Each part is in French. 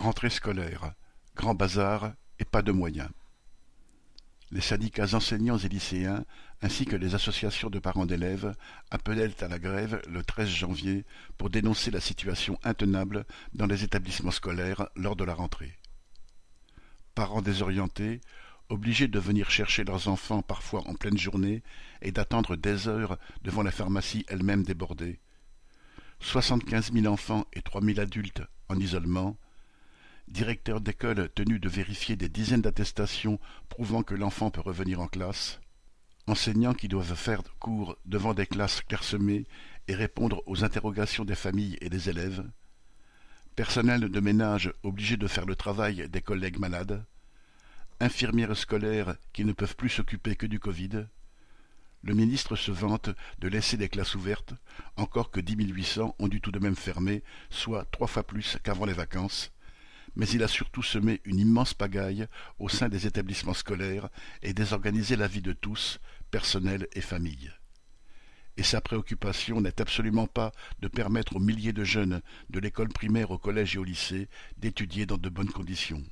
Rentrée scolaire, grand bazar et pas de moyens. Les syndicats enseignants et lycéens, ainsi que les associations de parents d'élèves, appelaient à la grève le 13 janvier pour dénoncer la situation intenable dans les établissements scolaires lors de la rentrée. Parents désorientés, obligés de venir chercher leurs enfants parfois en pleine journée et d'attendre des heures devant la pharmacie elle-même débordée. Soixante-quinze mille enfants et trois mille adultes en isolement, directeurs d'école tenus de vérifier des dizaines d'attestations prouvant que l'enfant peut revenir en classe, enseignants qui doivent faire cours devant des classes clairsemées et répondre aux interrogations des familles et des élèves, personnel de ménage obligé de faire le travail des collègues malades, infirmières scolaires qui ne peuvent plus s'occuper que du Covid, le ministre se vante de laisser des classes ouvertes, encore que dix mille huit cents ont dû tout de même fermer, soit trois fois plus qu'avant les vacances, mais il a surtout semé une immense pagaille au sein des établissements scolaires et désorganisé la vie de tous, personnel et famille. Et sa préoccupation n'est absolument pas de permettre aux milliers de jeunes de l'école primaire au collège et au lycée d'étudier dans de bonnes conditions.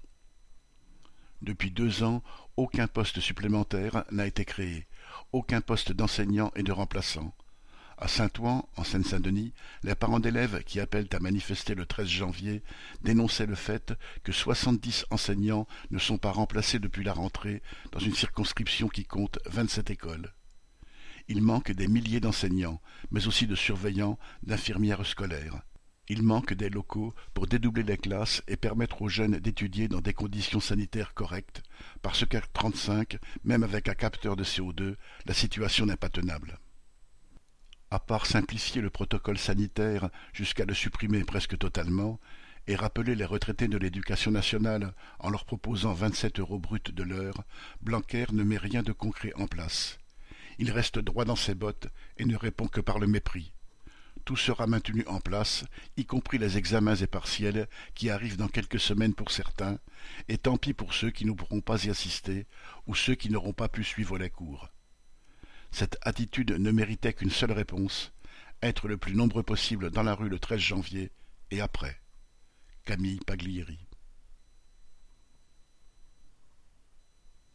Depuis deux ans, aucun poste supplémentaire n'a été créé, aucun poste d'enseignant et de remplaçant. À Saint-Ouen, en Seine-Saint-Denis, les parents d'élèves qui appellent à manifester le 13 janvier dénonçaient le fait que soixante-dix enseignants ne sont pas remplacés depuis la rentrée dans une circonscription qui compte vingt-sept écoles. Il manque des milliers d'enseignants, mais aussi de surveillants, d'infirmières scolaires. Il manque des locaux pour dédoubler les classes et permettre aux jeunes d'étudier dans des conditions sanitaires correctes, parce qu'à trente-cinq, même avec un capteur de CO2, la situation n'est pas tenable à part simplifier le protocole sanitaire jusqu'à le supprimer presque totalement, et rappeler les retraités de l'éducation nationale en leur proposant vingt-sept euros bruts de l'heure, Blanquer ne met rien de concret en place. Il reste droit dans ses bottes et ne répond que par le mépris. Tout sera maintenu en place, y compris les examens et partiels qui arrivent dans quelques semaines pour certains, et tant pis pour ceux qui ne pourront pas y assister ou ceux qui n'auront pas pu suivre les cours. Cette attitude ne méritait qu'une seule réponse être le plus nombreux possible dans la rue le 13 janvier et après. Camille Paglieri